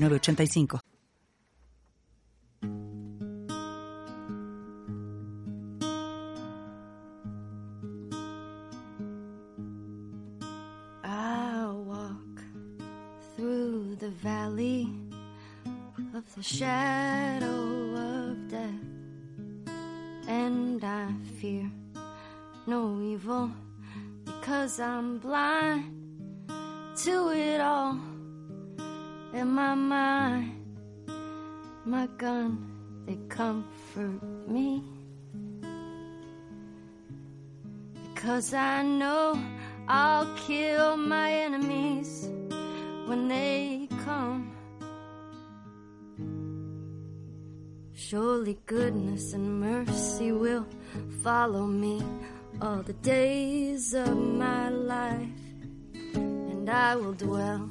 85 I walk through the valley of the shadow of death, and I fear no evil because I'm blind to it all in my mind. My gun, they comfort me. Because I know I'll kill my enemies when they come. Surely goodness and mercy will follow me all the days of my life, and I will dwell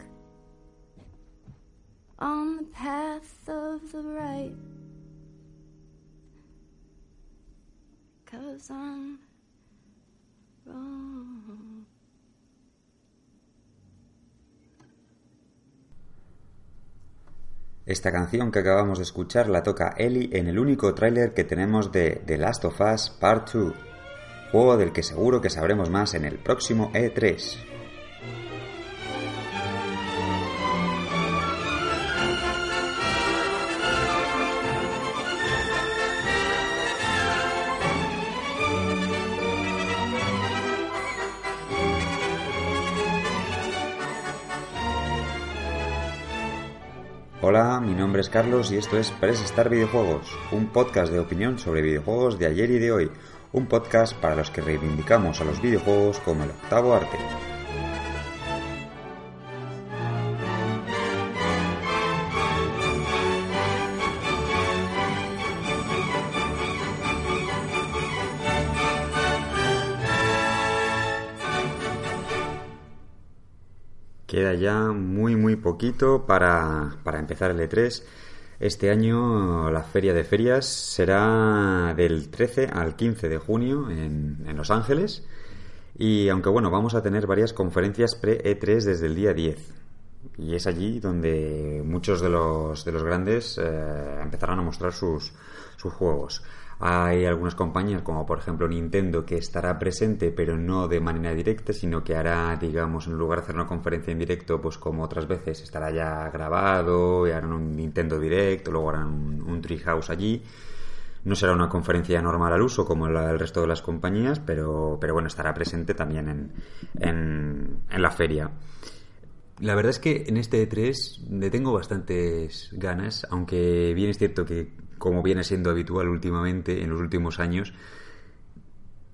on the path of the right. Esta canción que acabamos de escuchar la toca Ellie en el único tráiler que tenemos de The Last of Us Part 2, juego del que seguro que sabremos más en el próximo E3. Hola, mi nombre es Carlos y esto es Press Star Videojuegos, un podcast de opinión sobre videojuegos de ayer y de hoy, un podcast para los que reivindicamos a los videojuegos como el octavo arte. Ya muy muy poquito para, para empezar el E3. Este año la feria de ferias será del 13 al 15 de junio en, en Los Ángeles. Y aunque bueno, vamos a tener varias conferencias pre-E3 desde el día 10. Y es allí donde muchos de los, de los grandes eh, empezarán a mostrar sus, sus juegos. Hay algunas compañías, como por ejemplo Nintendo, que estará presente, pero no de manera directa, sino que hará, digamos, en lugar de hacer una conferencia en directo, pues como otras veces, estará ya grabado, y harán un Nintendo Direct, luego harán un, un Treehouse allí. No será una conferencia normal al uso como la del resto de las compañías, pero, pero bueno, estará presente también en, en, en la feria. La verdad es que en este E3 le tengo bastantes ganas, aunque bien es cierto que, como viene siendo habitual últimamente, en los últimos años,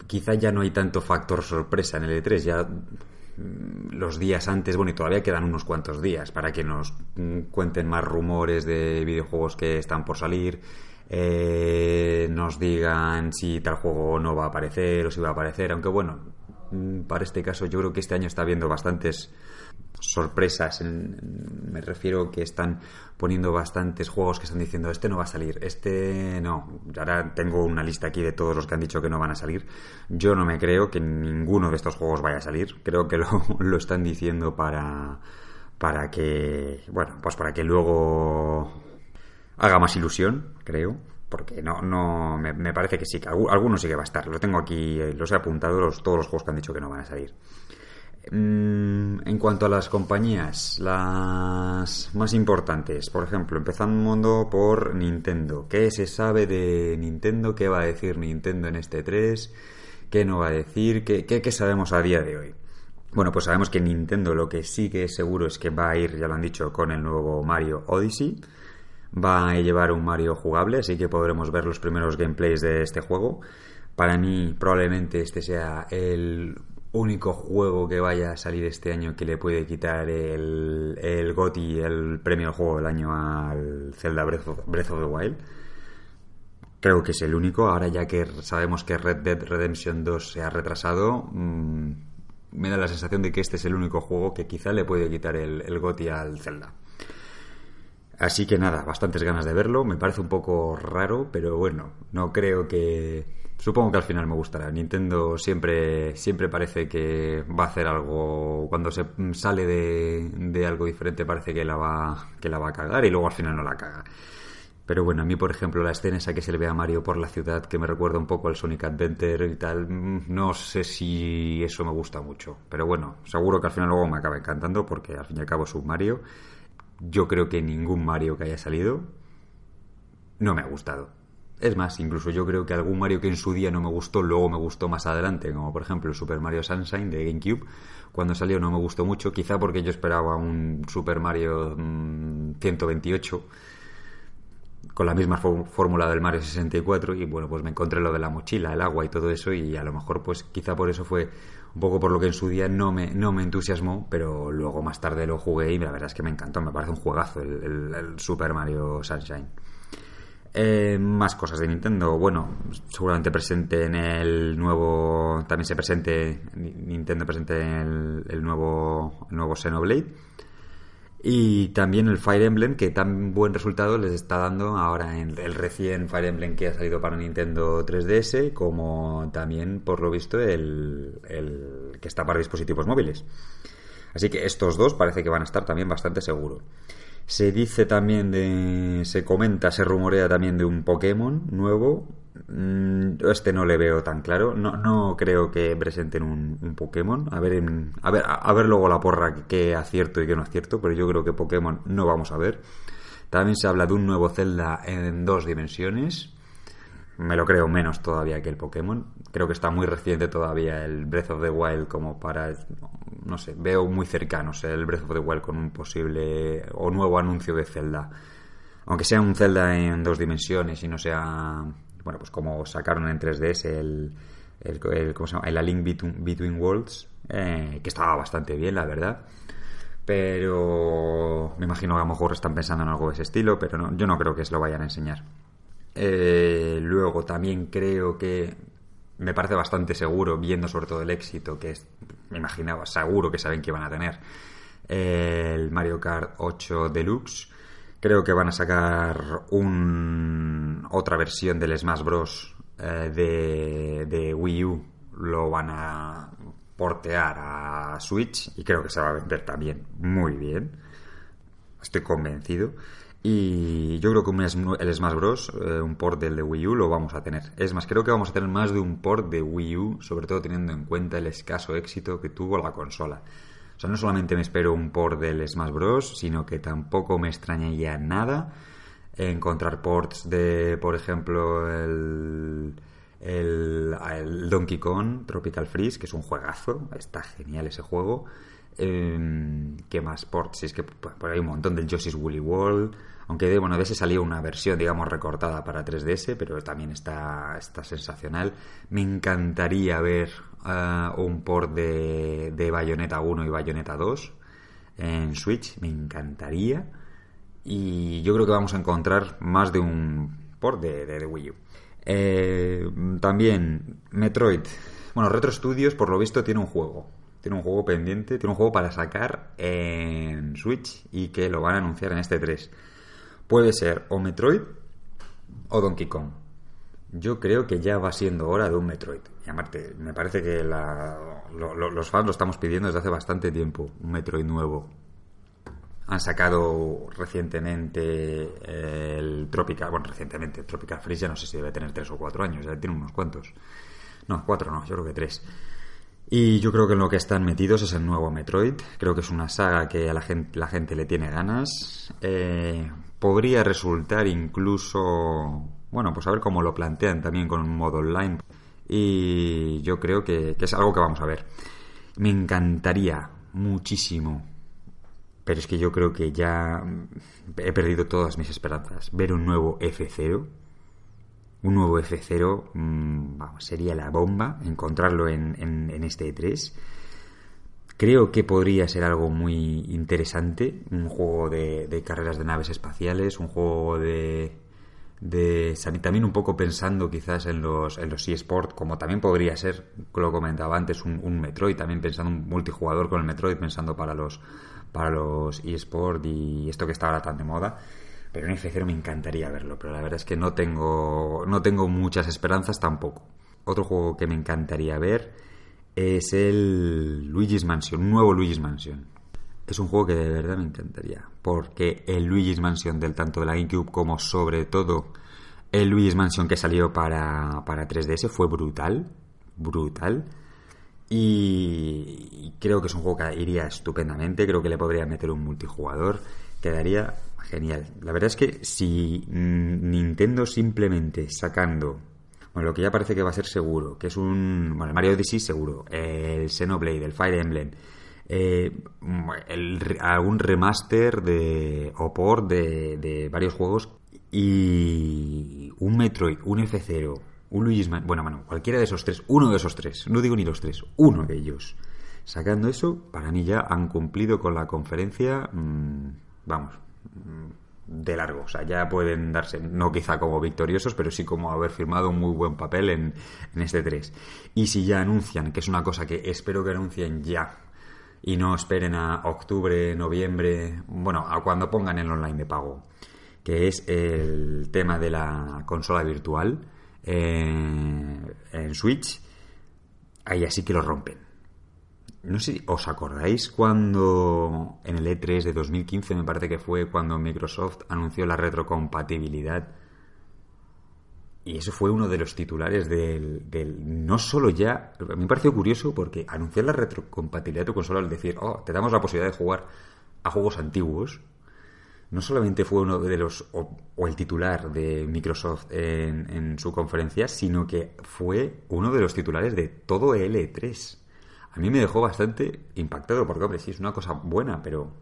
quizá ya no hay tanto factor sorpresa en el E3, ya mm, los días antes, bueno, y todavía quedan unos cuantos días para que nos mm, cuenten más rumores de videojuegos que están por salir, eh, nos digan si tal juego no va a aparecer o si va a aparecer, aunque bueno, mm, para este caso yo creo que este año está habiendo bastantes sorpresas. Me refiero que están poniendo bastantes juegos que están diciendo este no va a salir, este no. Ahora tengo una lista aquí de todos los que han dicho que no van a salir. Yo no me creo que ninguno de estos juegos vaya a salir. Creo que lo, lo están diciendo para para que bueno pues para que luego haga más ilusión, creo. Porque no, no, me, parece que sí, que algu- alguno sí que va a estar. Lo tengo aquí, eh, los he apuntado, los, todos los juegos que han dicho que no van a salir. Mm, en cuanto a las compañías, las más importantes, por ejemplo, empezando por Nintendo. ¿Qué se sabe de Nintendo? ¿Qué va a decir Nintendo en este 3? ¿Qué no va a decir? ¿Qué, qué, sabemos a día de hoy? Bueno, pues sabemos que Nintendo lo que sí que es seguro es que va a ir, ya lo han dicho, con el nuevo Mario Odyssey. Va a llevar un Mario jugable, así que podremos ver los primeros gameplays de este juego. Para mí, probablemente este sea el único juego que vaya a salir este año que le puede quitar el, el GOTY, el premio juego del año al Zelda Breath of, the Wild. Creo que es el único. Ahora ya que sabemos que Red Dead Redemption 2 se ha retrasado, mm, me da la sensación de que este es el único juego que quizá le puede quitar el, el GOTY al Zelda. Así que nada, bastantes ganas de verlo. Me parece un poco raro, pero bueno, no creo que Supongo que al final me gustará. Nintendo siempre, siempre parece que va a hacer algo. Cuando se sale de, algo diferente, parece que la, va, que la va a cagar y luego al final no la caga. Pero bueno, a mí, por ejemplo, la escena esa que se le ve a Mario por la ciudad, que me recuerda un poco al Sonic Adventure y tal, no sé si eso me gusta mucho. Pero bueno, seguro que al final luego me acaba encantando porque al fin y al cabo es un Mario. Yo creo que ningún Mario que haya salido no me ha gustado. Es más, incluso yo creo que algún Mario que en su día no me gustó, luego me gustó más adelante, como por ejemplo el Super Mario Sunshine de GameCube. Cuando salió no me gustó mucho, quizá porque yo esperaba un Super Mario 128 mm, con la misma fórmula del Mario 64 y bueno, pues me encontré lo de la mochila, el agua y todo eso y a lo mejor pues quizá por eso fue un poco por lo que en su día no me, no me entusiasmó, pero luego más tarde lo jugué y la verdad es que me encantó, me parece un juegazo el Super Mario Sunshine. Eh, más cosas de Nintendo. Bueno, seguramente presente en el nuevo. También se presente. Nintendo presente en el, nuevo, el nuevo Xenoblade. Y también el Fire Emblem, que tan buen resultado les está dando ahora en el recién Fire Emblem que ha salido para Nintendo 3DS, como también, por lo visto, el, el que está para dispositivos móviles. Así que estos dos parece que van a estar también bastante seguros. Se dice también de. Se comenta, se rumorea también de un Pokémon nuevo. Mm, este no le veo tan claro. No, no creo que presenten un, Pokémon. A ver, a ver, a ver luego la porra que acierto y que no acierto, pero yo creo que Pokémon no vamos a ver. También se habla de un nuevo Zelda en dos dimensiones. Me lo creo menos todavía que el Pokémon. Creo que está muy reciente todavía el Breath of the Wild como para no sé, veo muy cercanos el Breath of the Wild con un posible o nuevo anuncio de Zelda. Aunque sea un Zelda en dos dimensiones y no sea, bueno, pues como sacaron en 3DS el, el, ¿cómo se llama? el A Link Between, Worlds, eh, que estaba bastante bien, la verdad. Pero me imagino que a lo mejor están pensando en algo de ese estilo, pero no, yo no creo que se lo vayan a enseñar. Eh, luego también creo que me parece bastante seguro, viendo sobre todo el éxito que es, me imaginaba, seguro que saben que van a tener el Mario Kart 8 Deluxe. Creo que van a sacar un, otra versión del Smash Bros. Eh, de, de Wii U. Lo van a portear a Switch y creo que se va a vender también muy bien. Estoy convencido. Y yo creo que el Smash Bros, eh, un port del de Wii U, lo vamos a tener. Es más, creo que vamos a tener más de un port de Wii U, sobre todo teniendo en cuenta el escaso éxito que tuvo la consola. O sea, no solamente me espero un port del Smash Bros, sino que tampoco me extrañaría nada encontrar ports de, por ejemplo, el, el, Donkey Kong Tropical Freeze, que es un juegazo, está genial ese juego. Eh, ¿Qué más ports? Es que por ahí un montón del Yoshi's Woolly World aunque de, bueno, de ese salió una versión, digamos, recortada para 3DS, pero también está, está sensacional. Me encantaría ver un port de, de Bayonetta 1 y Bayonetta 2 en Switch, me encantaría. Y yo creo que vamos a encontrar más de un port de, de, Wii U. Eh, también Metroid. Bueno, Retro Studios, por lo visto, tiene un juego. Tiene un juego pendiente, tiene un juego para sacar en Switch y que lo van a anunciar en este 3 puede ser o Metroid o Donkey Kong. Yo creo que ya va siendo hora de un Metroid. Y aparte, me parece que los fans lo estamos pidiendo desde hace bastante tiempo, un Metroid nuevo. Han sacado recientemente el Tropical, bueno, recientemente, Tropical Freeze ya no sé si debe tener tres o cuatro años, ya tiene unos cuantos. No, cuatro no, yo creo que tres. Y yo creo que en lo que están metidos es el nuevo Metroid. Creo que es una saga que a la gente, la gente le tiene ganas. Eh, podría resultar incluso, bueno, pues a ver cómo lo plantean también con un modo online. Y yo creo que, es algo que vamos a ver. Me encantaría muchísimo, pero es que yo creo que ya he perdido todas mis esperanzas. Ver un nuevo F0 un nuevo F0 mm, sería la bomba encontrarlo en, en, este E3. Creo que podría ser algo muy interesante, un juego de, carreras de naves espaciales, un juego de, de también un poco pensando quizás en los en los eSport, como también podría ser, lo comentaba antes, un, un, Metroid, también pensando un multijugador con el Metroid, pensando para los para los eSport y esto que está ahora tan de moda. Pero en F0 me encantaría verlo, pero la verdad es que no tengo, no tengo muchas esperanzas tampoco. Otro juego que me encantaría ver es el Luigi's Mansion, un nuevo Luigi's Mansion. Es un juego que de verdad me encantaría, porque el Luigi's Mansion del tanto de la GameCube como sobre todo el Luigi's Mansion que salió para, para 3DS fue brutal, brutal. Y creo que es un juego que iría estupendamente, creo que le podría meter un multijugador, quedaría genial. La verdad es que si Nintendo simplemente sacando, bueno, lo que ya parece que va a ser seguro, que es un, bueno, el Mario Odyssey seguro, el Xenoblade, el Fire Emblem, eh, algún remaster de o port de, varios juegos y un Metroid, un F0, un Luigi's Mansion, bueno, bueno, cualquiera de esos tres, uno de esos tres, no digo ni los tres, uno de ellos. Sacando eso, para mí ya han cumplido con la conferencia, mm, vamos, de largo. O sea, ya pueden darse, no quizá como victoriosos, pero sí como haber firmado un muy buen papel en, este 3. Y si ya anuncian, que es una cosa que espero que anuncien ya, y no esperen a octubre, noviembre, bueno, a cuando pongan el online de pago, que es el tema de la consola virtual eh, en Switch, ahí así que lo rompen no sé, ¿os acordáis cuando en el E3 de 2015 me parece que fue cuando Microsoft anunció la retrocompatibilidad? Y eso fue uno de los titulares del, no solo ya, a mí me pareció curioso porque anunciar la retrocompatibilidad de tu consola al decir, oh, te damos la posibilidad de jugar a juegos antiguos, no solamente fue uno de los, o, el titular de Microsoft en, en, su conferencia, sino que fue uno de los titulares de todo el E3 a mí me dejó bastante impactado, porque, hombre, sí es una cosa buena, pero,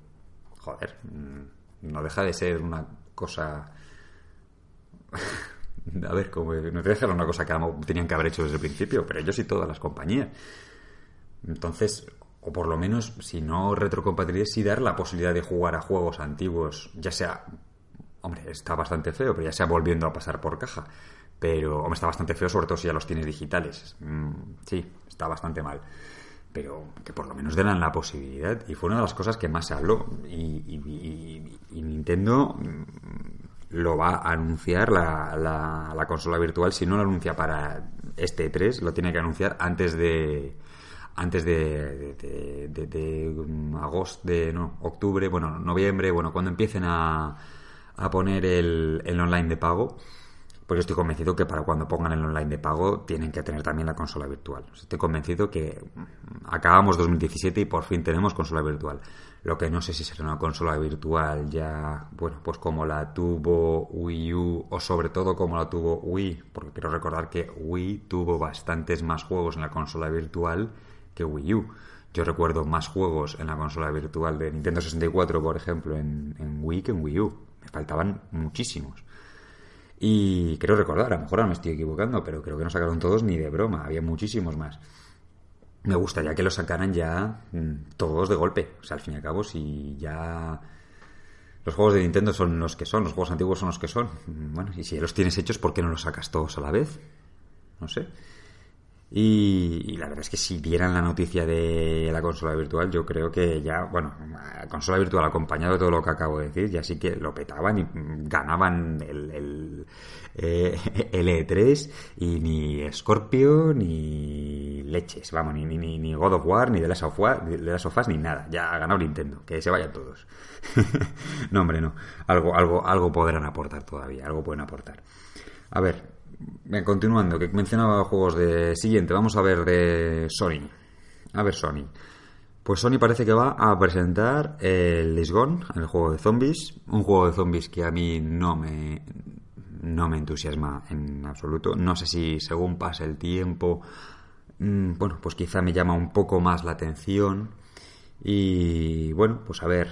joder, mm, no deja de ser una cosa... a ver, como no deja de ser una cosa que tenían que haber hecho desde el principio, pero ellos y todas las compañías. Entonces, o por lo menos, si no retrocompatibilidad, sí dar la posibilidad de jugar a juegos antiguos, ya sea, hombre, está bastante feo, pero ya sea volviendo a pasar por caja. Pero, hombre, está bastante feo, sobre todo si ya los tienes digitales. Mm, sí, está bastante mal pero que por lo menos den la posibilidad. Y fue una de las cosas que más se habló. Y, Nintendo mm, lo va a anunciar la, la, consola virtual. Si no lo anuncia para este 3, lo tiene que anunciar antes de antes de, de, mm, agosto, de no, octubre, bueno, noviembre, bueno, cuando empiecen a, a poner el, online de pago pues estoy convencido que para cuando pongan el online de pago tienen que tener también la consola virtual. Estoy convencido que mm, acabamos 2017 y por fin tenemos consola virtual. Lo que no sé si será una consola virtual ya, bueno, pues como la tuvo Wii U o sobre todo como la tuvo Wii, porque quiero recordar que Wii tuvo bastantes más juegos en la consola virtual que Wii U. Yo recuerdo más juegos en la consola virtual de Nintendo 64, por ejemplo, en, Wii que en Wii U. Me faltaban muchísimos. Y creo recordar, a lo mejor ahora me estoy equivocando, pero creo que no sacaron todos ni de broma, había muchísimos más. Me gustaría que los sacaran ya mm, todos de golpe. O sea, al fin y al cabo, si ya los juegos de Nintendo son los que son, los juegos antiguos son los que son. Mm, bueno, y si los tienes hechos, ¿por qué no los sacas todos a la vez? No sé. Y, la verdad es que si vieran la noticia de la consola virtual, yo creo que ya, bueno, la consola virtual acompañado de todo lo que acabo de decir, ya sí que lo petaban y ganaban el, el, eh, E3 y ni Scorpio ni leches, vamos, ni, ni, ni God of War, ni de las sofás, ni nada. Ya ha ganado Nintendo, que se vayan todos. no, hombre, no. Algo, algo, algo podrán aportar todavía, algo pueden aportar. A ver, continuando, que mencionaba juegos de siguiente, vamos a ver de Sony. a ver Sony. Pues Sony parece que va a presentar el Days el juego de zombies, un juego de zombies que a mí no me no me entusiasma en absoluto. No sé si según pase el tiempo, mm, bueno, pues quizá me llama un poco más la atención. Y bueno, pues a ver,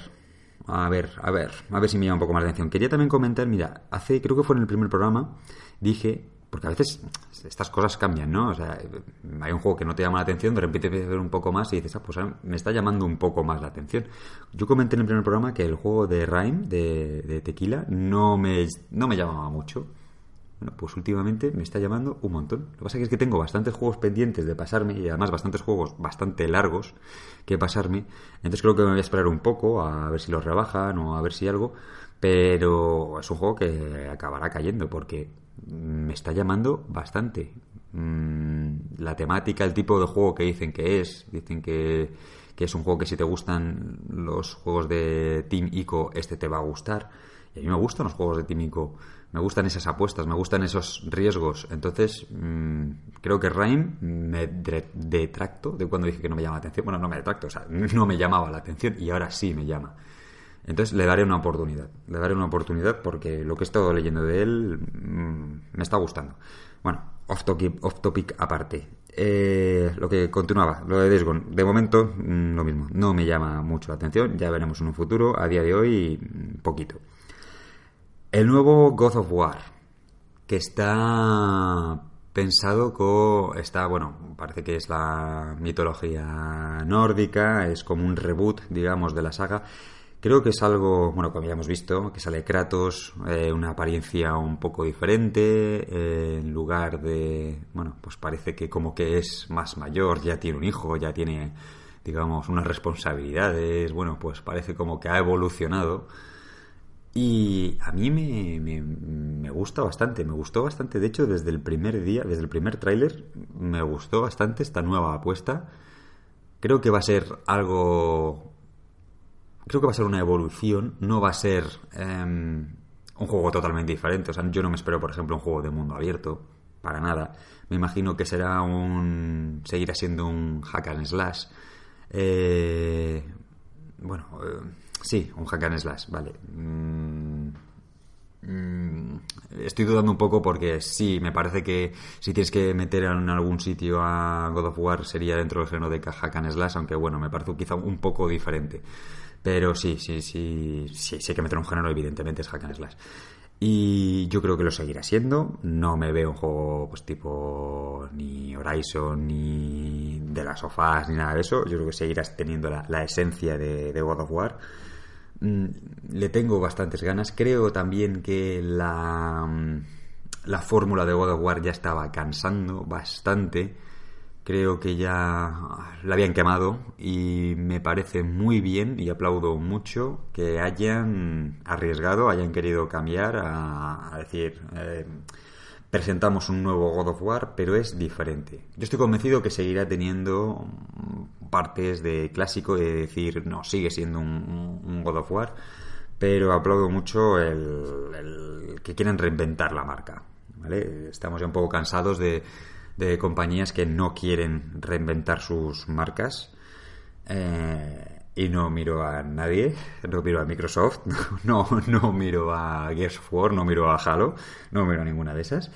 a ver, a ver, a ver si me llama un poco más la atención. Quería también comentar, mira, hace, creo que fue en el primer programa, dije porque a veces estas cosas cambian, ¿no? O sea, hay un juego que no te llama la atención, de repente empiezas a ver un poco más y dices, ah, pues me está llamando un poco más la atención. Yo comenté en el primer programa que el juego de Rhyme, de, Tequila, no me, no me llamaba mucho. Bueno, pues últimamente me está llamando un montón. Lo que pasa es que tengo bastantes juegos pendientes de pasarme y además bastantes juegos bastante largos que pasarme. Entonces creo que me voy a esperar un poco a ver si los rebajan o a ver si algo. Pero es un juego que acabará cayendo porque me está llamando bastante. Mm, la temática, el tipo de juego que dicen que es, dicen que, es un juego que si te gustan los juegos de Team Ico, este te va a gustar. Y a mí me gustan los juegos de Team Ico, me gustan esas apuestas, me gustan esos riesgos. Entonces, mm, creo que Rhyme me detracto de cuando dije que no me llama la atención. Bueno, no me detracto, o sea, no me llamaba la atención y ahora sí me llama. Entonces le daré una oportunidad. Le daré una oportunidad porque lo que he estado leyendo de él mm, me está gustando. Bueno, off topic, aparte. Eh, lo que continuaba, lo de Desgon. De momento, mm, lo mismo. No me llama mucho la atención. Ya veremos en un futuro. A día de hoy, mm, poquito. El nuevo God of War. Que está pensado con. Está, bueno, parece que es la mitología nórdica. Es como un reboot, digamos, de la saga Creo que es algo, bueno, como ya hemos visto, que sale Kratos, eh, una apariencia un poco diferente, eh, en lugar de, bueno, pues parece que como que es más mayor, ya tiene un hijo, ya tiene, digamos, unas responsabilidades, bueno, pues parece como que ha evolucionado. Y a mí me, me, me, gusta bastante, me gustó bastante, de hecho, desde el primer día, desde el primer tráiler, me gustó bastante esta nueva apuesta. Creo que va a ser algo creo que va a ser una evolución, no va a ser em, un juego totalmente diferente. O sea, yo no me espero, por ejemplo, un juego de mundo abierto, para nada. Me imagino que será un. seguirá siendo un hack and slash. Eh, bueno, eh, sí, un hack and slash, vale. Mm, mm, estoy dudando un poco porque sí, me parece que si tienes que meter en algún sitio a God of War sería dentro del género de hack and slash, aunque bueno, me parece quizá un poco diferente. Pero sí, sí, sí, sí, sí hay que meter un género, evidentemente es hack slash. Y yo creo que lo seguirá siendo. No me veo un juego pues tipo ni Horizon, ni de las sofás, ni nada de eso. Yo creo que seguirás teniendo la, esencia de, de, God of War. Mm, le tengo bastantes ganas. Creo también que la, mm, la fórmula de God of War ya estaba cansando bastante creo que ya la habían quemado y me parece muy bien y aplaudo mucho que hayan arriesgado, hayan querido cambiar a, decir, eh, presentamos un nuevo God of War, pero es diferente. Yo estoy convencido que seguirá teniendo partes de clásico de decir, no, sigue siendo un, God of War, pero aplaudo mucho el, el que quieren reinventar la marca. ¿vale? Estamos ya un poco cansados de de compañías que no quieren reinventar sus marcas. Eh, y no miro a nadie, no miro a Microsoft, no, no miro a Gears of War, no miro a Halo, no miro a ninguna de esas.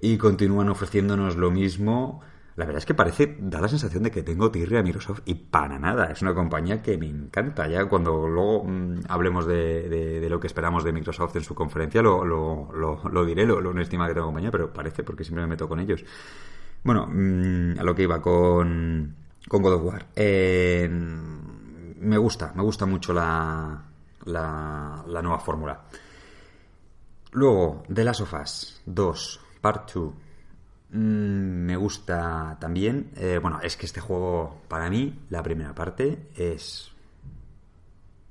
Y continúan ofreciéndonos lo mismo. La verdad es que parece, da la sensación de que tengo tirria a Microsoft y para nada. Es una compañía que me encanta. Ya cuando luego mm, hablemos de, de, lo que esperamos de Microsoft en su conferencia, lo, lo, diré, lo, lo estima que tengo compañía, pero parece porque siempre me meto con ellos. Bueno, mm, a lo que iba con, con God of War. Eh, me gusta, me gusta mucho la, la, nueva fórmula. Luego, The Last of Us 2, Part 2. Mm, me gusta también. Eh, bueno, es que este juego, para mí, la primera parte es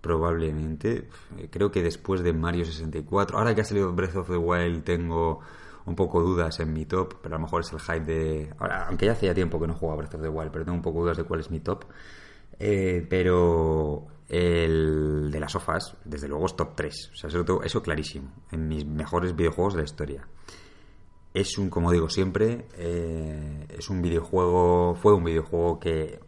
probablemente, creo que después de Mario 64, ahora que ha salido Breath of the Wild, tengo un poco dudas en mi top, pero a lo mejor es el hype de... Ahora, aunque ya hacía tiempo que no jugaba Breath of the Wild, pero tengo un poco dudas de cuál es mi top. Eh, pero el de las sofás, desde luego es top 3. O sea, eso, eso clarísimo. En mis mejores videojuegos de la historia. Es un, como digo siempre, eh, es un videojuego, fue un videojuego que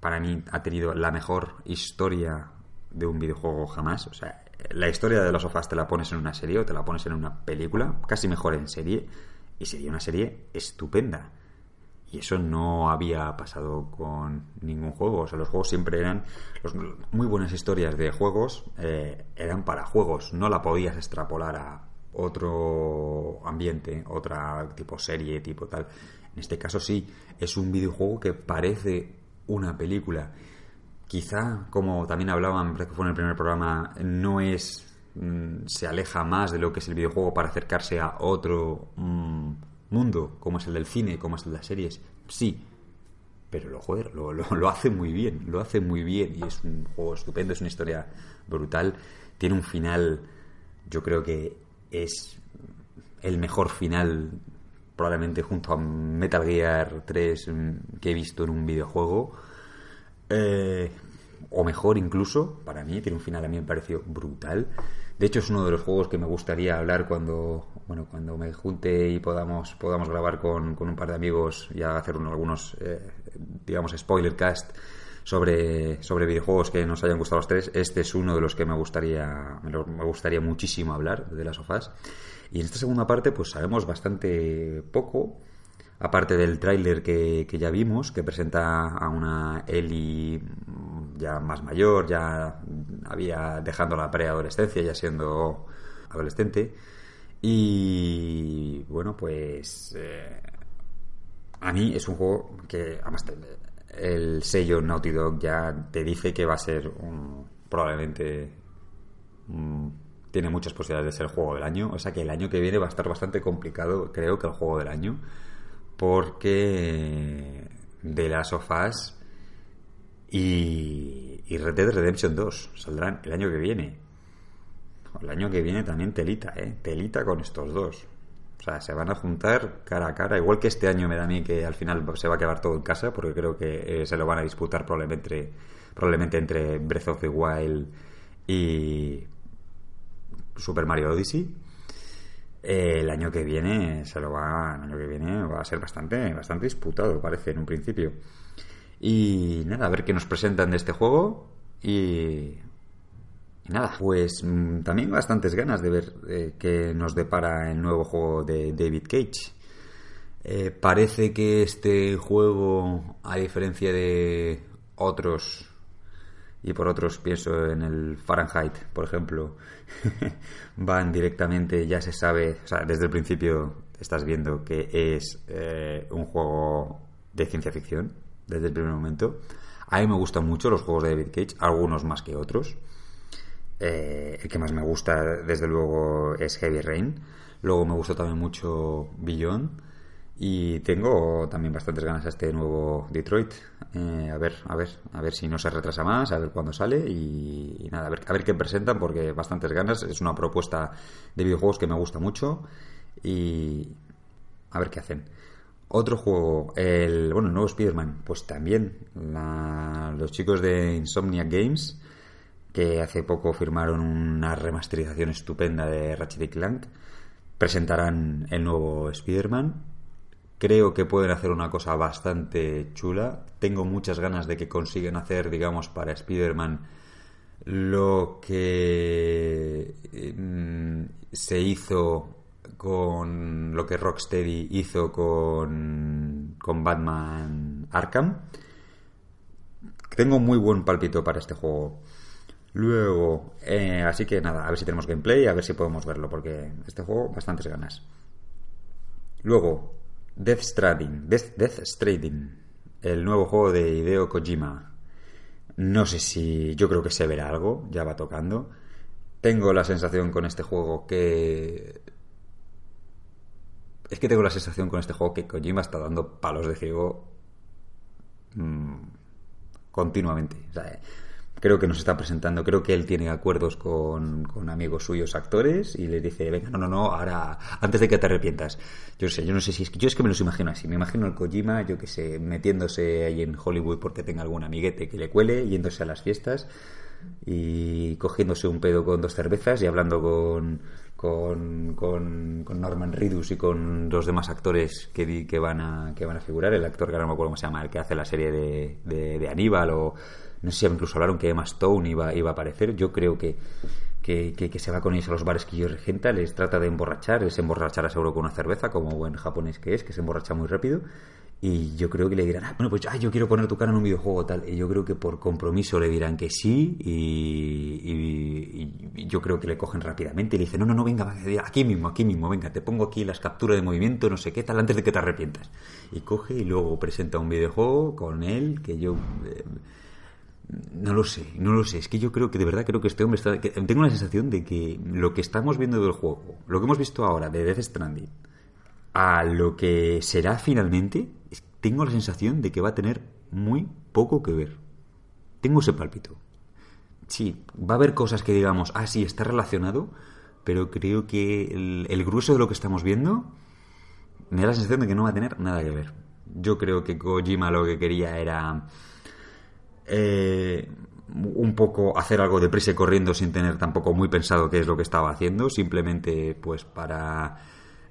para mí ha tenido la mejor historia de un videojuego jamás. O sea, la historia de los sofás te la pones en una serie o te la pones en una película, casi mejor en serie, y sería una serie estupenda. Y eso no había pasado con ningún juego. O sea, los juegos siempre eran. Los, muy buenas historias de juegos eh, eran para juegos. No la podías extrapolar a otro ambiente, otra tipo serie, tipo tal. En este caso sí, es un videojuego que parece una película. Quizá, como también hablaban, que fue en el primer programa, no es. Mm, se aleja más de lo que es el videojuego para acercarse a otro. Mm, mundo, como es el del cine, como es el de las series, sí. Pero lo, joder, lo, lo, hace muy bien, lo hace muy bien y es un juego estupendo, es una historia brutal. Tiene un final, yo creo que es el mejor final, probablemente junto a Metal Gear 3 mm, que he visto en un videojuego. Eh, o mejor incluso, para mí, tiene un final a mí me pareció brutal. De hecho, es uno de los juegos que me gustaría hablar cuando, bueno, cuando me junte y podamos, podamos grabar con, un par de amigos y hacer algunos, eh, digamos, spoiler cast sobre, sobre videojuegos que nos hayan gustado los tres. Este es uno de los que me gustaría, me gustaría muchísimo hablar de las sofás. Y en esta segunda parte, pues sabemos bastante poco aparte del tráiler que, que, ya vimos, que presenta a una Ellie ya más mayor, ya había dejando la preadolescencia, ya siendo adolescente. Y bueno, pues eh, a mí es un juego que además el sello Naughty Dog ya te dice que va a ser probablemente tiene muchas posibilidades de ser el juego del año, o sea que el año que viene va a estar bastante complicado, creo que el juego del año, porque de las sofás y, y Red Dead Redemption 2 saldrán el año que viene. El año que viene también telita, ¿eh? Telita con estos dos. O sea, se van a juntar cara a cara. Igual que este año me da a mí que al final se va a quedar todo en casa, porque creo que eh, se lo van a disputar probablemente, probablemente entre Breath of the Wild y Super Mario Odyssey. El año que viene se lo va, el año que viene va a ser bastante, bastante disputado, parece en un principio. Y nada, a ver qué nos presentan de este juego. Y, y nada, pues mm, también bastantes ganas de ver eh, qué nos depara el nuevo juego de David Cage. Eh, parece que este juego, a diferencia de otros, y por otros pienso en el Fahrenheit, por ejemplo, van directamente, ya se sabe, o sea, desde el principio estás viendo que es eh, un juego de ciencia ficción, desde el primer momento. A mí me gustan mucho los juegos de David Cage, algunos más que otros. Eh, el que más me gusta, desde luego, es Heavy Rain. Luego me gustó también mucho Beyond. Y tengo también bastantes ganas a este nuevo Detroit. Eh, a ver, a ver, a ver si no se retrasa más, a ver cuándo sale y, nada, a ver, a ver qué presentan porque bastantes ganas. Es una propuesta de videojuegos que me gusta mucho y a ver qué hacen. Otro juego, el, bueno, el nuevo Spider-Man, pues también los chicos de Insomnia Games, que hace poco firmaron una remasterización estupenda de Ratchet Clank, presentarán el nuevo Spider-Man. Creo que pueden hacer una cosa bastante chula. Tengo muchas ganas de que consigan hacer, digamos, para Spider-Man lo que mm, se hizo con lo que Rocksteady hizo con, con Batman Arkham. Tengo muy buen palpito para este juego. Luego, eh, así que nada, a ver si tenemos gameplay, a ver si podemos verlo, porque este juego, bastantes ganas. Luego, Death Stranding, Death, Stranding, el nuevo juego de Hideo Kojima. No sé si, yo creo que se verá algo, ya va tocando. Tengo la sensación con este juego que es que tengo la sensación con este juego que Kojima está dando palos de ciego mm, continuamente. Creo que nos está presentando, creo que él tiene acuerdos con, amigos suyos actores y les dice, venga, no, no, no, ahora, antes de que te arrepientas. Yo sé, yo no sé si es que, yo es que me los imagino así, me imagino el Kojima, yo que sé, metiéndose ahí en Hollywood porque tenga algún amiguete que le cuele, yéndose a las fiestas y cogiéndose un pedo con dos cervezas y hablando con con, con, con Norman Reedus y con los demás actores que, que, van a, que van a figurar. El actor que ahora no me acuerdo cómo se llama, el que hace la serie de, de, de Aníbal o no sé si incluso hablaron que Emma Stone iba, iba a aparecer. Yo creo que, que, se va con ellos a los bares que yo regenta, les trata de emborrachar, les emborrachará seguro con una cerveza, como buen japonés que es, que se emborracha muy rápido. Y yo creo que le dirán, ah, bueno, pues ah, yo quiero poner tu cara en un videojuego tal. Y yo creo que por compromiso le dirán que sí. Y, yo creo que le cogen rápidamente y le dicen, no, no, no, venga, aquí mismo, aquí mismo, venga, te pongo aquí las capturas de movimiento, no sé qué tal, antes de que te arrepientas. Y coge y luego presenta un videojuego con él que yo. eh, no lo sé, no lo sé. Es que yo creo que de verdad creo que este hombre está. tengo la sensación de que lo que estamos viendo del juego, lo que hemos visto ahora de Death Stranding, a lo que será finalmente, tengo la sensación de que va a tener muy poco que ver. Tengo ese pálpito. Sí, va a haber cosas que digamos, ah, sí, está relacionado, pero creo que el, el grueso de lo que estamos viendo me da la sensación de que no va a tener nada que ver. Yo creo que Kojima lo que quería era eh, un poco hacer algo de prisa y corriendo sin tener tampoco muy pensado qué es lo que estaba haciendo, simplemente pues para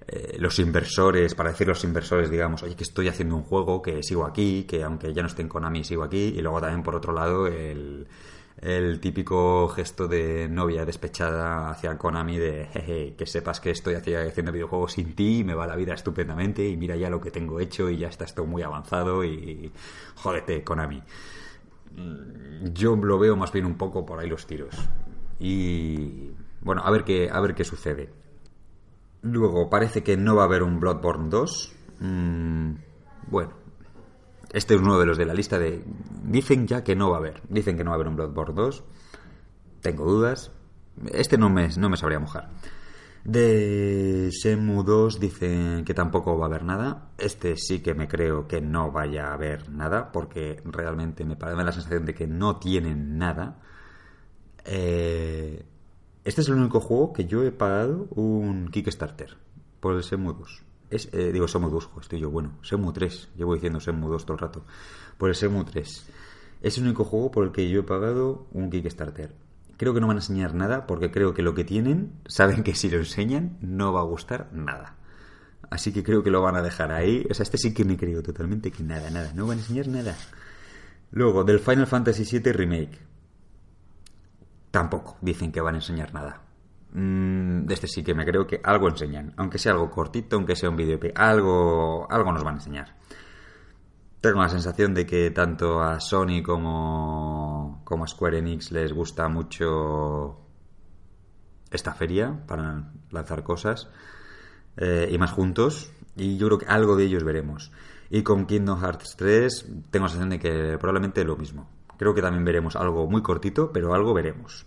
eh, los inversores, para decir los inversores, digamos, oye, que estoy haciendo un juego, que sigo aquí, que aunque ya no esté en Konami, sigo aquí, y luego también por otro lado el, típico gesto de novia despechada hacia Konami de jeje, que sepas que estoy haci- haciendo videojuegos sin ti, me va la vida estupendamente y mira ya lo que tengo hecho y ya está esto muy avanzado y jódete Konami. Mm, Yo lo veo más bien un poco por ahí los tiros. Y bueno, a ver qué, a ver qué sucede. Luego parece que no va a haber un Bloodborne 2. Mm, bueno, este es uno de los de la lista de... Dicen ya que no va a haber. Dicen que no va a haber un Bloodborne 2. Tengo dudas. Este no me, no me sabría mojar. De Shenmue 2 dicen que tampoco va a haber nada. Este sí que me creo que no vaya a haber nada, porque realmente me parece la sensación de que no tienen nada. Eh, este es el único juego que yo he pagado un Kickstarter por el Shenmue 2. Es, eh, digo Shenmue 2, jo, estoy yo, bueno, Shenmue 3, llevo diciendo Shenmue 2 todo el rato. Por el Shenmue 3. Es el único juego por el que yo he pagado un Kickstarter. Creo que no van a enseñar nada porque creo que lo que tienen, saben que si lo enseñan no va a gustar nada. Así que creo que lo van a dejar ahí. O sea, este sí que me creo totalmente que nada, nada, no van a enseñar nada. Luego, del Final Fantasy VII Remake. Tampoco dicen que van a enseñar nada. Mm, de este sí que me creo que algo enseñan. Aunque sea algo cortito, aunque sea un vídeo, algo, algo nos van a enseñar. Tengo la sensación de que tanto a Sony como, como a Square Enix les gusta mucho esta feria para lanzar cosas eh, y más juntos. Y yo creo que algo de ellos veremos. Y con Kingdom Hearts 3 tengo la sensación de que probablemente lo mismo. Creo que también veremos algo muy cortito, pero algo veremos.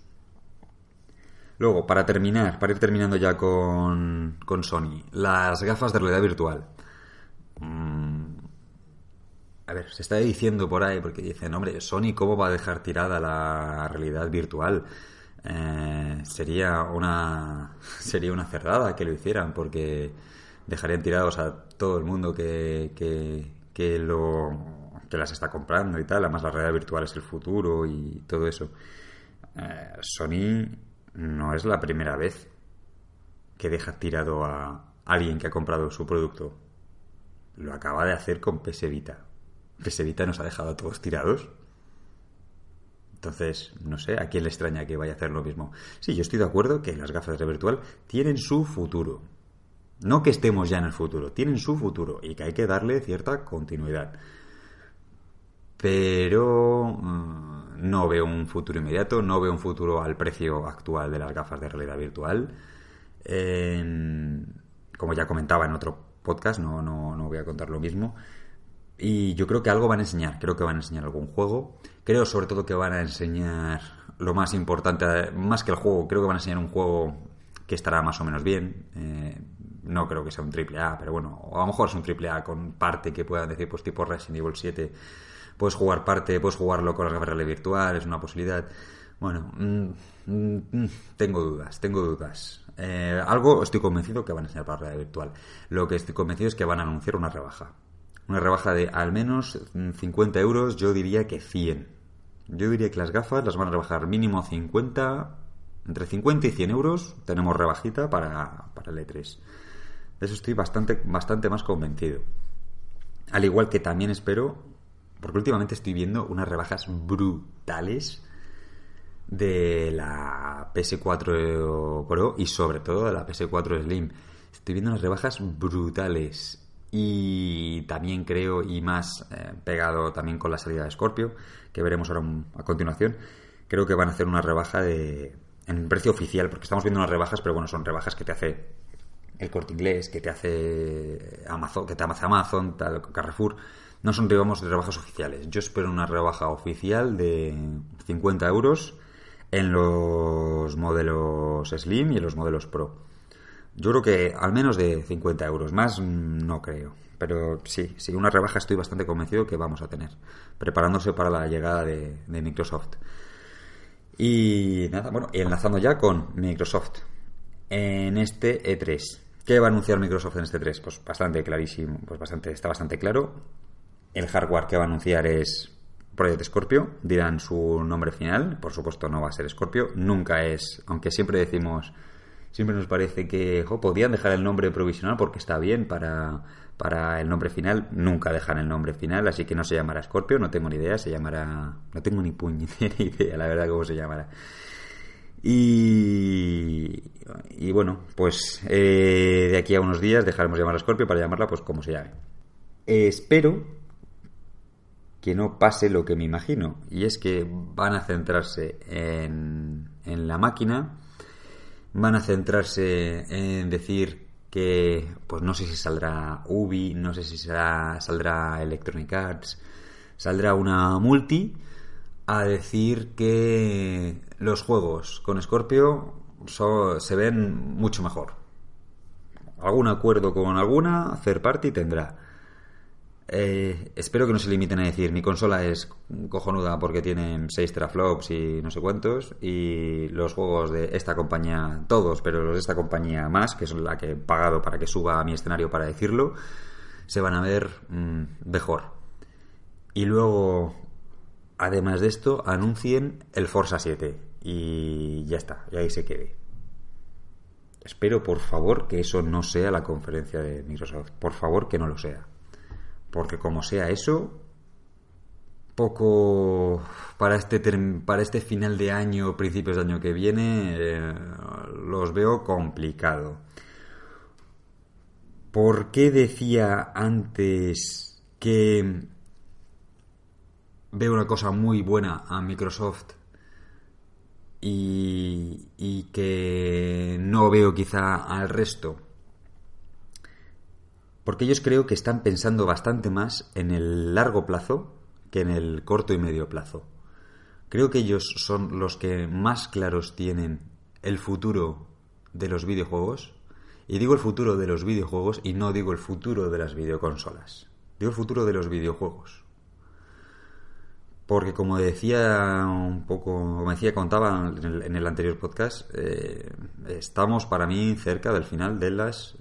Luego, para terminar, para ir terminando ya con, con Sony, las gafas de realidad virtual. Mm, a ver, se está diciendo por ahí, porque dicen, hombre, Sony, ¿cómo va a dejar tirada la realidad virtual? Eh, sería una sería una cerdada que lo hicieran, porque dejarían tirados a todo el mundo que, que, que lo que las está comprando y tal. Además, la realidad virtual es el futuro y todo eso. Eh, Sony no es la primera vez que deja tirado a alguien que ha comprado su producto. Lo acaba de hacer con PS Vita. PS Vita nos ha dejado a todos tirados. Entonces, no sé, ¿a quién le extraña que vaya a hacer lo mismo? Sí, yo estoy de acuerdo que las gafas de virtual tienen su futuro. No que estemos ya en el futuro, tienen su futuro y que hay que darle cierta continuidad. Pero mmm, no veo un futuro inmediato, no veo un futuro al precio actual de las gafas de realidad virtual. Como ya comentaba en otro podcast, no, no, no voy a contar lo mismo. Y yo creo que algo van a enseñar, creo que van a enseñar algún juego. Creo sobre todo que van a enseñar lo más importante, más que el juego, creo que van a enseñar un juego que estará más o menos bien. Eh, no creo que sea un triple A, pero bueno, o a lo mejor es un triple A con parte que puedan decir, pues tipo Resident Evil 7. Puedes jugar parte, puedes jugarlo con las gafas virtual, es una posibilidad. Bueno, mm, mm, tengo dudas, tengo dudas. Eh, algo estoy convencido que van a enseñar para la realidad virtual. Lo que estoy convencido es que van a anunciar una rebaja. Una rebaja de al menos 50 euros, yo diría que 100. Yo diría que las gafas las van a rebajar mínimo 50, Entre 50 y 100 euros tenemos rebajita para, para el E3. De eso estoy bastante, bastante más convencido. Al igual que también espero, porque últimamente estoy viendo unas rebajas brutales de la PS4 Pro y sobre todo de la PS4 Slim. Estoy viendo unas rebajas brutales y también creo, y más eh, pegado también con la salida de Scorpio, que veremos ahora a continuación, creo que van a hacer una rebaja de en precio oficial, porque estamos viendo unas rebajas, pero bueno, son rebajas que te hace el corte inglés, que te hace Amazon, que te hace Amazon, Carrefour. No son, digamos, rebajas oficiales. Yo espero una rebaja oficial de 50 euros en los modelos Slim y en los modelos Pro. Yo creo que al menos de 50 euros, más no creo. Pero sí, sí, una rebaja estoy bastante convencido que vamos a tener, preparándose para la llegada de, Microsoft. Y nada, bueno, y enlazando ya con Microsoft. En este E3, ¿qué va a anunciar Microsoft en este E3? Pues bastante clarísimo, pues bastante, está bastante claro. El hardware que va a anunciar es Project Scorpio, dirán su nombre final, por supuesto no va a ser Scorpio, nunca es, aunque siempre decimos siempre nos parece que podían dejar el nombre provisional porque está bien para, para el nombre final. Nunca dejan el nombre final, así que no se llamará Scorpio, no tengo ni idea, se llamará... No tengo ni puñetera idea, la verdad, cómo se llamará. Y, y bueno, pues eh, de aquí a unos días dejaremos llamar a Scorpio para llamarla pues como se llame. espero que no pase lo que me imagino, y es que van a centrarse en, en la máquina van a centrarse en decir que, pues no sé si saldrá Ubi, no sé si saldrá Electronic Arts, saldrá una multi a decir que los juegos con Scorpio se ven mucho mejor. Algún acuerdo con alguna third party tendrá. Eh, espero que no se limiten a decir mi consola es cojonuda porque tienen 6 teraflops y no sé cuántos y los juegos de esta compañía, todos, pero los de esta compañía más, que es la que he pagado para que suba a mi escenario para decirlo, se van a ver mm, mejor. Y luego, además de esto, anuncien el Forza 7 y ya está, y ahí se quede. Espero, por favor, que eso no sea la conferencia de Microsoft. Por favor, que no lo sea. Porque como sea eso, poco para este para este final de año, principios de año que viene, eh, los veo complicado. ¿Por qué decía antes que veo una cosa muy buena a Microsoft y, y que no veo quizá al resto? Porque ellos creo que están pensando bastante más en el largo plazo que en el corto y medio plazo. Creo que ellos son los que más claros tienen el futuro de los videojuegos. Y digo el futuro de los videojuegos y no digo el futuro de las videoconsolas. Digo el futuro de los videojuegos. Porque como decía un poco, como decía, contaba en el, anterior podcast, eh, estamos para mí cerca del final de las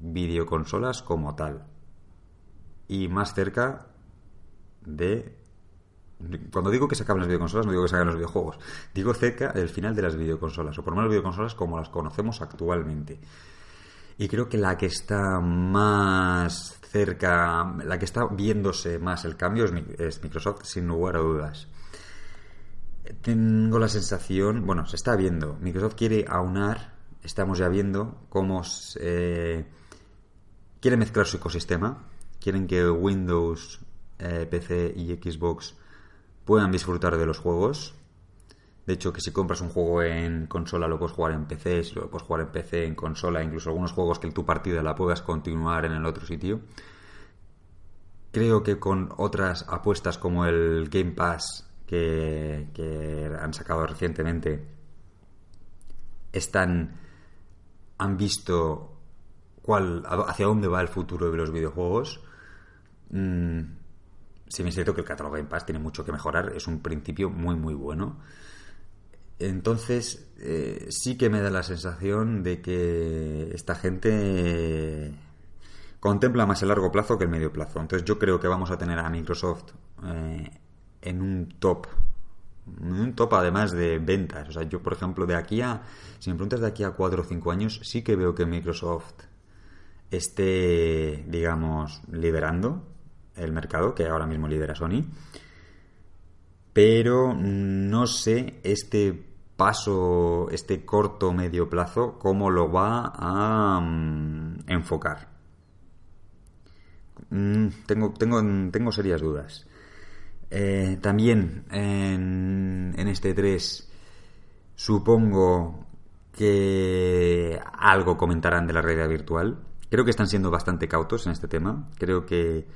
videoconsolas como tal. Y más cerca de... Cuando digo que se acaben las videoconsolas, no digo que se acaben los videojuegos. Digo cerca del final de las videoconsolas, o por lo menos videoconsolas como las conocemos actualmente. Y creo que la que está más cerca, la que está viéndose más el cambio es, Microsoft, sin lugar a dudas. Tengo la sensación, bueno, se está viendo. Microsoft quiere aunar, estamos ya viendo cómo se, quiere mezclar su ecosistema. Quieren que Windows, eh, PC y Xbox puedan disfrutar de los juegos de hecho, que si compras un juego en consola lo puedes jugar en PC, si lo puedes jugar en PC, en consola, incluso algunos juegos que tu partida la puedas continuar en el otro sitio. Creo que con otras apuestas como el Game Pass que, han sacado recientemente, están han visto cuál hacia dónde va el futuro de los videojuegos. Mm, si me siento que el catálogo Game Pass tiene mucho que mejorar, es un principio muy muy bueno. Entonces, eh, sí que me da la sensación de que esta gente contempla más el largo plazo que el medio plazo. Entonces, yo creo que vamos a tener a Microsoft eh, en un top Un top además de ventas. O sea, yo, por ejemplo, de aquí a. Si me preguntas de aquí a 4 o 5 años, sí que veo que Microsoft esté, digamos, liderando el mercado, que ahora mismo lidera Sony. Pero no sé este paso, este corto medio plazo, cómo lo va a mm, enfocar. Mm, tengo, tengo, tengo serias dudas. Eh, también en, en este 3 supongo que algo comentarán de la realidad virtual. Creo que están siendo bastante cautos en este tema. Creo que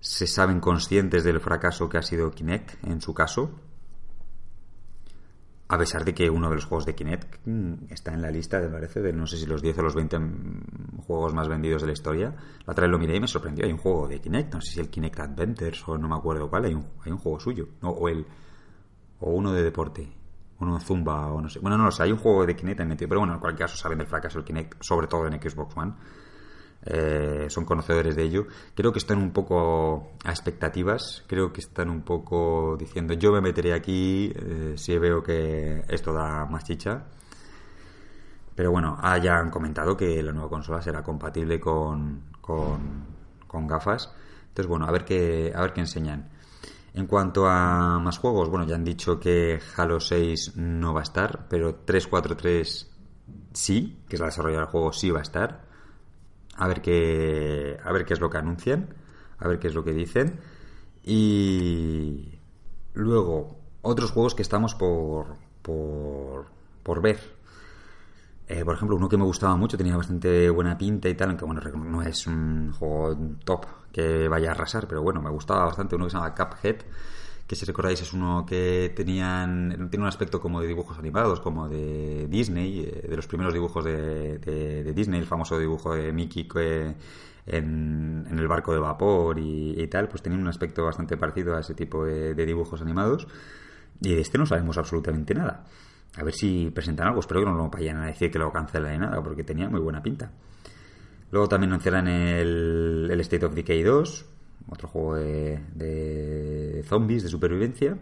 se saben conscientes del fracaso que ha sido Kinect en su caso. A pesar de que uno de los juegos de Kinect mm, está en la lista, me parece, de no sé si los 10 o los 20 juegos más vendidos de la historia. La otra vez lo miré y me sorprendió. Hay un juego de Kinect, no sé si el Kinect Adventures o no me acuerdo cuál, hay un, hay un juego suyo. o, el, o uno de deporte, uno de Zumba o no sé. Bueno, no lo sé, hay un juego de Kinect en metido, pero bueno, en cualquier caso saben del fracaso del Kinect, sobre todo en Xbox One. Eh, son conocedores de ello. Creo que están un poco a expectativas, creo que están un poco diciendo yo me meteré aquí eh, si veo que esto da más chicha. Pero bueno, hayan comentado que la nueva consola será compatible con, con, gafas. Entonces, bueno, a ver qué, a ver qué enseñan. En cuanto a más juegos, bueno, ya han dicho que Halo 6 no va a estar, pero 343 sí, que es la desarrolladora del juego, sí va a estar a ver qué, a ver qué es lo que anuncian, a ver qué es lo que dicen. Y luego, otros juegos que estamos por, por, por ver. Eh, por ejemplo, uno que me gustaba mucho, tenía bastante buena pinta y tal, aunque bueno, no es un juego top que vaya a arrasar, pero bueno, me gustaba bastante, uno que se llama Cuphead, que si recordáis es uno que tenían tiene un aspecto como de dibujos animados, como de Disney, eh, de los primeros dibujos de, Disney, el famoso dibujo de Mickey en, el barco de vapor y, tal, pues tenía un aspecto bastante parecido a ese tipo de, dibujos animados. Y de este no sabemos absolutamente nada. A ver si presentan algo. Espero que no lo vayan a decir que lo cancelen de nada, porque tenía muy buena pinta. Luego también anunciarán el, el State of Decay 2, otro juego de, zombies, de supervivencia.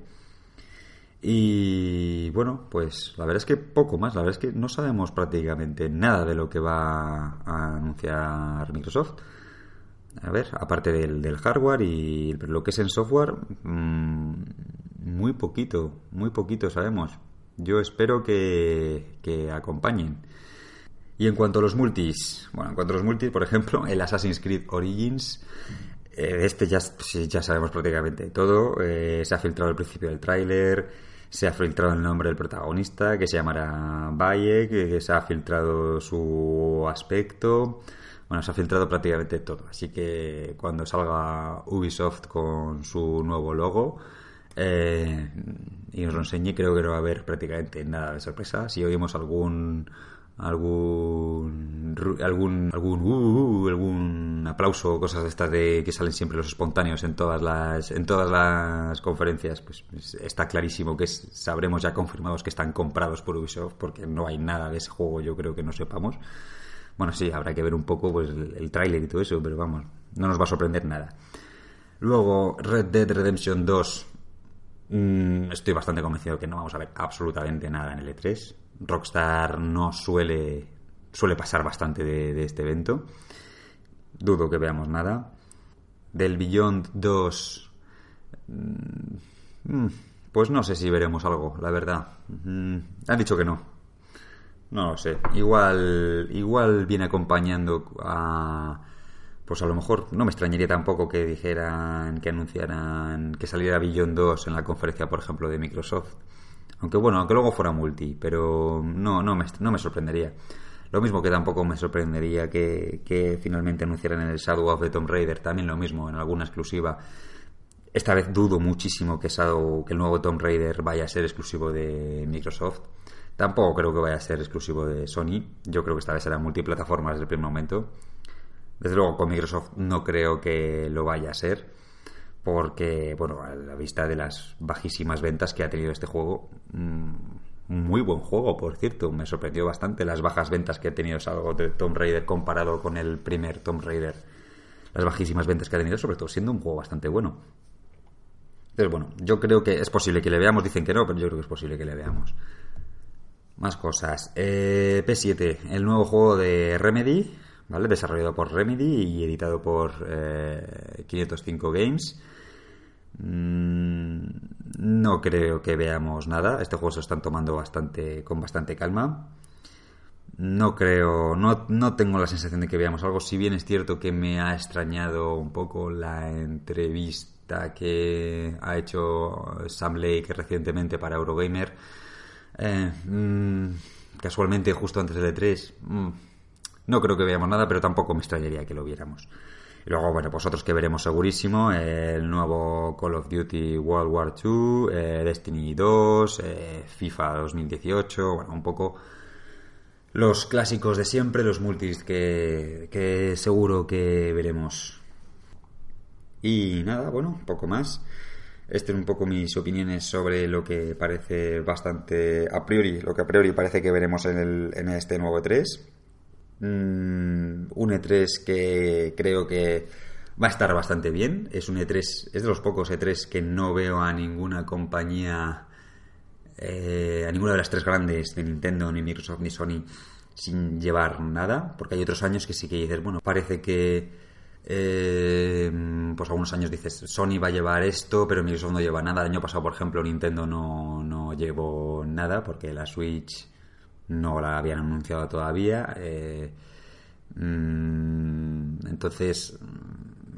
Y bueno, pues la verdad es que poco más, la verdad es que no sabemos prácticamente nada de lo que va a anunciar Microsoft. A ver, aparte del, hardware y lo que es en software, mm, muy poquito, muy poquito sabemos. Yo espero que, que acompañen. Y en cuanto a los multis, bueno, en cuanto a los multis, por ejemplo, el Assassin's Creed Origins este ya, ya sabemos prácticamente todo. Eh, se ha filtrado el principio del tráiler, se ha filtrado el nombre del protagonista, que se llamará Bayek, que se ha filtrado su aspecto. Bueno, se ha filtrado prácticamente todo. Así que cuando salga Ubisoft con su nuevo logo eh, y nos lo enseñe, creo que no va a haber prácticamente nada de sorpresa. Si oímos algún algún algún algún uh, uh, uh, algún aplauso cosas de estas de que salen siempre los espontáneos en todas las en todas las conferencias pues, pues está clarísimo que sabremos ya confirmados que están comprados por Ubisoft porque no hay nada de ese juego yo creo que no sepamos. Bueno sí habrá que ver un poco pues el, el tráiler y todo eso pero vamos no nos va a sorprender nada. Luego Red Dead Redemption 2 mm, estoy bastante convencido que no vamos a ver absolutamente nada en el E3 Rockstar no suele, suele pasar bastante de, este evento. Dudo que veamos nada. Del Beyond 2, mm, pues no sé si veremos algo, la verdad. Mm, han dicho que no. No lo sé. Igual, igual viene acompañando a pues a lo mejor no me extrañaría tampoco que dijeran, que anunciaran que saliera Beyond 2 en la conferencia, por ejemplo, de Microsoft. Aunque bueno, aunque luego fuera multi, pero no, no, me, no me sorprendería. Lo mismo que tampoco me sorprendería que, finalmente anunciaran el Shadow of the Tomb Raider, también lo mismo, en alguna exclusiva. Esta vez dudo muchísimo que, que el nuevo Tomb Raider vaya a ser exclusivo de Microsoft. Tampoco creo que vaya a ser exclusivo de Sony. Yo creo que esta vez será multiplataforma desde el primer momento. Desde luego con Microsoft no creo que lo vaya a ser porque, bueno, a la vista de las bajísimas ventas que ha tenido este juego, mm, muy buen juego, por cierto, me sorprendió bastante las bajas ventas que ha tenido algo de Tomb Raider comparado con el primer Tomb Raider, las bajísimas ventas que ha tenido, sobre todo siendo un juego bastante bueno. Entonces, bueno, yo creo que es posible que le veamos, dicen que no, pero yo creo que es posible que le veamos. Más cosas. Eh, P7, el nuevo juego de Remedy, ¿vale? Desarrollado por Remedy y editado por 505 eh, Games. Mm, no creo que veamos nada. Este juego se están tomando bastante, con bastante calma. No creo, no, no tengo la sensación de que veamos algo. Si bien es cierto que me ha extrañado un poco la entrevista que ha hecho Sam Lake recientemente para Eurogamer. Eh, mm, casualmente, justo antes del E3. Mm, no creo que veamos nada, pero tampoco me extrañaría que lo viéramos. Y luego, bueno, pues otros que veremos segurísimo, el nuevo Call of Duty World War II, eh, Destiny 2, eh, FIFA 2018, bueno, un poco los clásicos de siempre, los multis que, que seguro que veremos. Y nada, bueno, poco más. Este es un poco mis opiniones sobre lo que parece bastante a priori, lo que a priori parece que veremos en, el, en este nuevo E3. Mm, un E3 que creo que va a estar bastante bien. Es un E3, es de los pocos E3 que no veo a ninguna compañía eh, a ninguna de las tres grandes de Nintendo, ni Microsoft, ni Sony sin llevar nada, porque hay otros años que sí que dices, bueno, parece que eh, pues algunos años dices, Sony va a llevar esto, pero Microsoft no lleva nada. El año pasado, por ejemplo, Nintendo no, no llevó nada porque la Switch no la habían anunciado todavía. Eh, mm, entonces,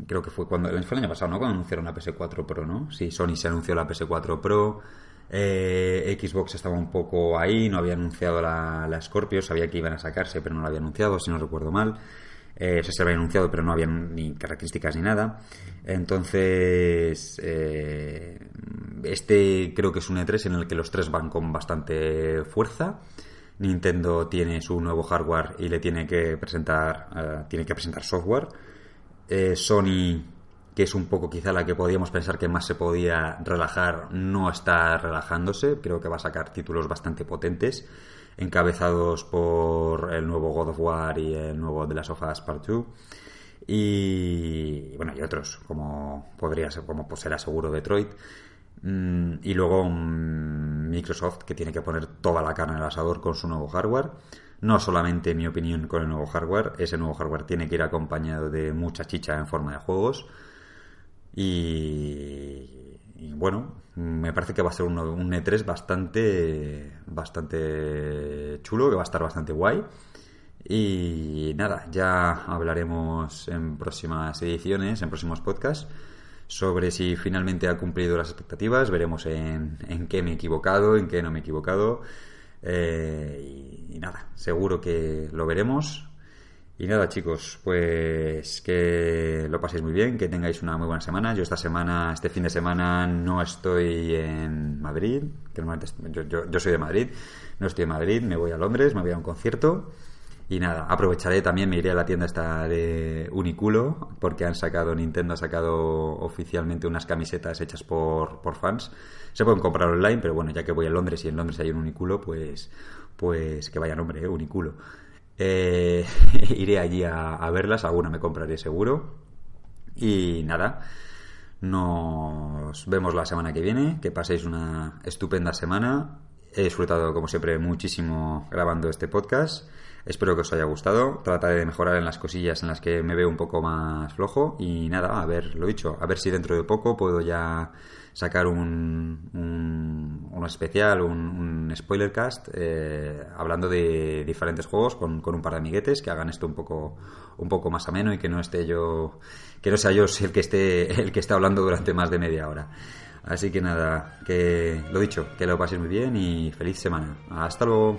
creo que fue cuando fue el año pasado, ¿no? Cuando anunciaron la PS4 Pro, ¿no? Sí, Sony se anunció la PS4 Pro. Eh, Xbox estaba un poco ahí, no había anunciado la, Scorpio, sabía que iban a sacarse, pero no la había anunciado, si no recuerdo mal. Eh, se había anunciado, pero no había ni características ni nada. Entonces, este creo que es un E3 en el que los tres van con bastante fuerza. Nintendo tiene su nuevo hardware y le tiene que presentar, tiene que presentar software. Sony que es un poco quizá la que podíamos pensar que más se podía relajar, no está relajándose. Creo que va a sacar títulos bastante potentes, encabezados por el nuevo God of War y el nuevo The Last of Us Part 2. Y bueno, y otros, como podría ser, como pues será seguro Detroit. Mm, y luego Microsoft, que tiene que poner toda la carne el asador con su nuevo hardware. No solamente, en mi opinión, con el nuevo hardware. Ese nuevo hardware tiene que ir acompañado de mucha chicha en forma de juegos y, bueno, me parece que va a ser un, un, E3 bastante, bastante chulo, que va a estar bastante guay. Y nada, ya hablaremos en próximas ediciones, en próximos podcasts, sobre si finalmente ha cumplido las expectativas. Veremos en, en qué me he equivocado, en qué no me he equivocado. Eh, y nada, seguro que lo veremos. Y nada, chicos, pues que lo paséis muy bien, que tengáis una muy buena semana. Yo esta semana, este fin de semana, no estoy en Madrid, que yo, yo, yo soy de Madrid, no estoy en Madrid, me voy a Londres, me voy a un concierto. Y nada, aprovecharé también, me iré a la tienda esta de Uniculo, porque han sacado, Nintendo ha sacado oficialmente unas camisetas hechas por, por fans. Se pueden comprar online, pero bueno, ya que voy a Londres y en Londres hay un Uniculo, pues, pues que vaya nombre, ¿eh? Uniculo. Eh, iré allí a, verlas, alguna me compraré seguro. Y nada, nos vemos la semana que viene. Que paséis una estupenda semana. He disfrutado, como siempre, muchísimo grabando este podcast. Espero que os haya gustado. Trataré de mejorar en las cosillas en las que me veo un poco más flojo. Y nada, a ver, lo dicho, a ver si dentro de poco puedo ya sacar un, un, especial, un, un spoilercast, eh, hablando de diferentes juegos con, con, un par de amiguetes que hagan esto un poco, un poco más ameno y que no esté yo, que no sea yo el que esté, el que esté hablando durante más de media hora. Así que nada, que lo dicho, que lo paséis muy bien y feliz semana. Hasta luego.